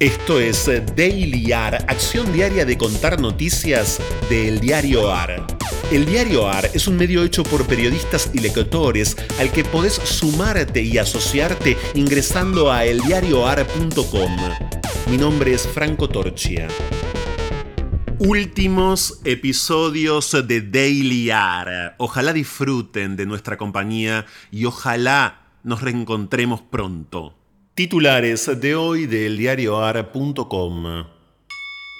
Esto es Daily AR, acción diaria de contar noticias del diario AR. El diario AR es un medio hecho por periodistas y lectores al que podés sumarte y asociarte ingresando a eldiarioar.com. Mi nombre es Franco Torchia. Últimos episodios de Daily AR. Ojalá disfruten de nuestra compañía y ojalá nos reencontremos pronto. Titulares de hoy del diarioar.com.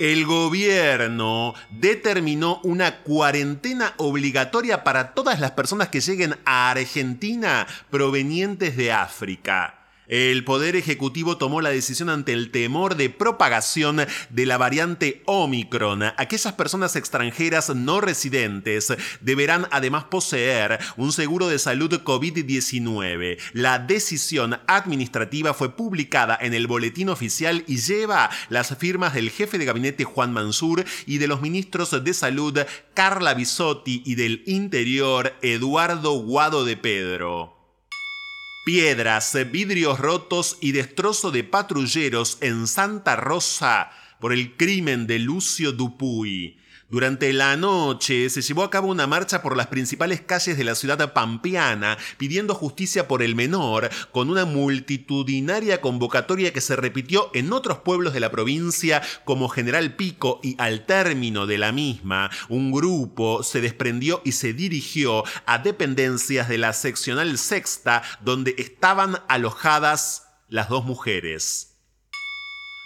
El gobierno determinó una cuarentena obligatoria para todas las personas que lleguen a Argentina provenientes de África. El Poder Ejecutivo tomó la decisión ante el temor de propagación de la variante Omicron. Aquellas personas extranjeras no residentes deberán además poseer un seguro de salud COVID-19. La decisión administrativa fue publicada en el boletín oficial y lleva las firmas del jefe de gabinete Juan Mansur y de los ministros de salud Carla Bisotti y del Interior Eduardo Guado de Pedro. Piedras, vidrios rotos y destrozo de patrulleros en Santa Rosa por el crimen de Lucio Dupuy. Durante la noche se llevó a cabo una marcha por las principales calles de la ciudad pampeana pidiendo justicia por el menor, con una multitudinaria convocatoria que se repitió en otros pueblos de la provincia como General Pico y al término de la misma, un grupo se desprendió y se dirigió a dependencias de la seccional sexta donde estaban alojadas las dos mujeres.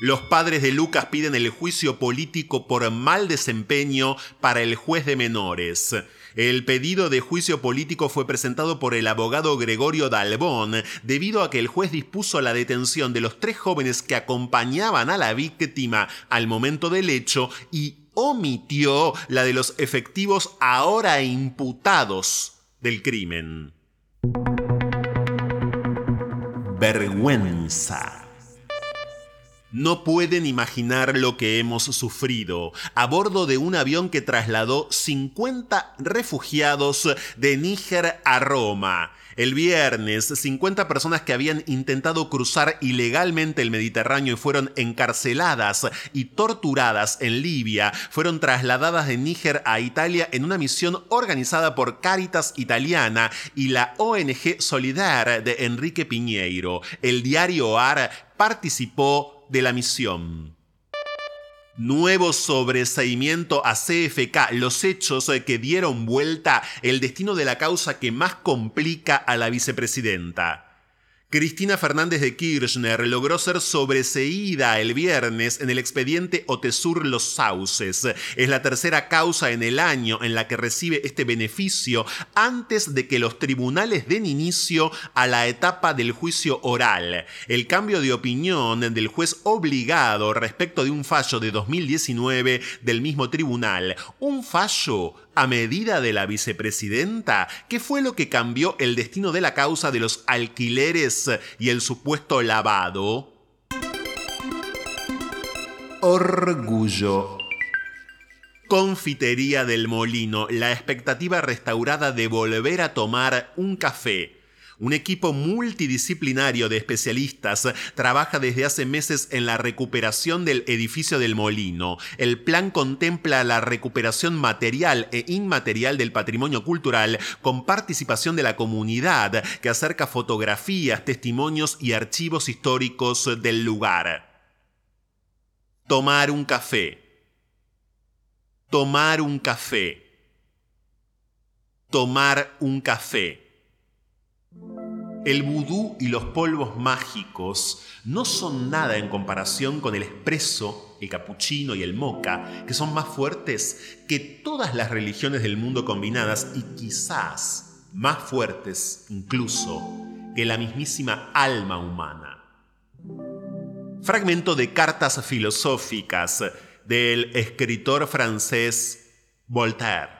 Los padres de Lucas piden el juicio político por mal desempeño para el juez de menores. El pedido de juicio político fue presentado por el abogado Gregorio Dalbón debido a que el juez dispuso la detención de los tres jóvenes que acompañaban a la víctima al momento del hecho y omitió la de los efectivos ahora imputados del crimen. Vergüenza. No pueden imaginar lo que hemos sufrido a bordo de un avión que trasladó 50 refugiados de Níger a Roma. El viernes, 50 personas que habían intentado cruzar ilegalmente el Mediterráneo y fueron encarceladas y torturadas en Libia fueron trasladadas de Níger a Italia en una misión organizada por Caritas Italiana y la ONG Solidar de Enrique Piñeiro. El diario AR participó de la misión. Nuevo sobreseimiento a CFK, los hechos que dieron vuelta el destino de la causa que más complica a la vicepresidenta. Cristina Fernández de Kirchner logró ser sobreseída el viernes en el expediente Otesur Los Sauces. Es la tercera causa en el año en la que recibe este beneficio antes de que los tribunales den inicio a la etapa del juicio oral. El cambio de opinión del juez obligado respecto de un fallo de 2019 del mismo tribunal. Un fallo a medida de la vicepresidenta? ¿Qué fue lo que cambió el destino de la causa de los alquileres y el supuesto lavado? Orgullo. Confitería del Molino, la expectativa restaurada de volver a tomar un café un equipo multidisciplinario de especialistas trabaja desde hace meses en la recuperación del edificio del molino. El plan contempla la recuperación material e inmaterial del patrimonio cultural con participación de la comunidad que acerca fotografías, testimonios y archivos históricos del lugar. Tomar un café. Tomar un café. Tomar un café. El vudú y los polvos mágicos no son nada en comparación con el espresso, el cappuccino y el mocha, que son más fuertes que todas las religiones del mundo combinadas y quizás más fuertes incluso que la mismísima alma humana. Fragmento de cartas filosóficas del escritor francés Voltaire.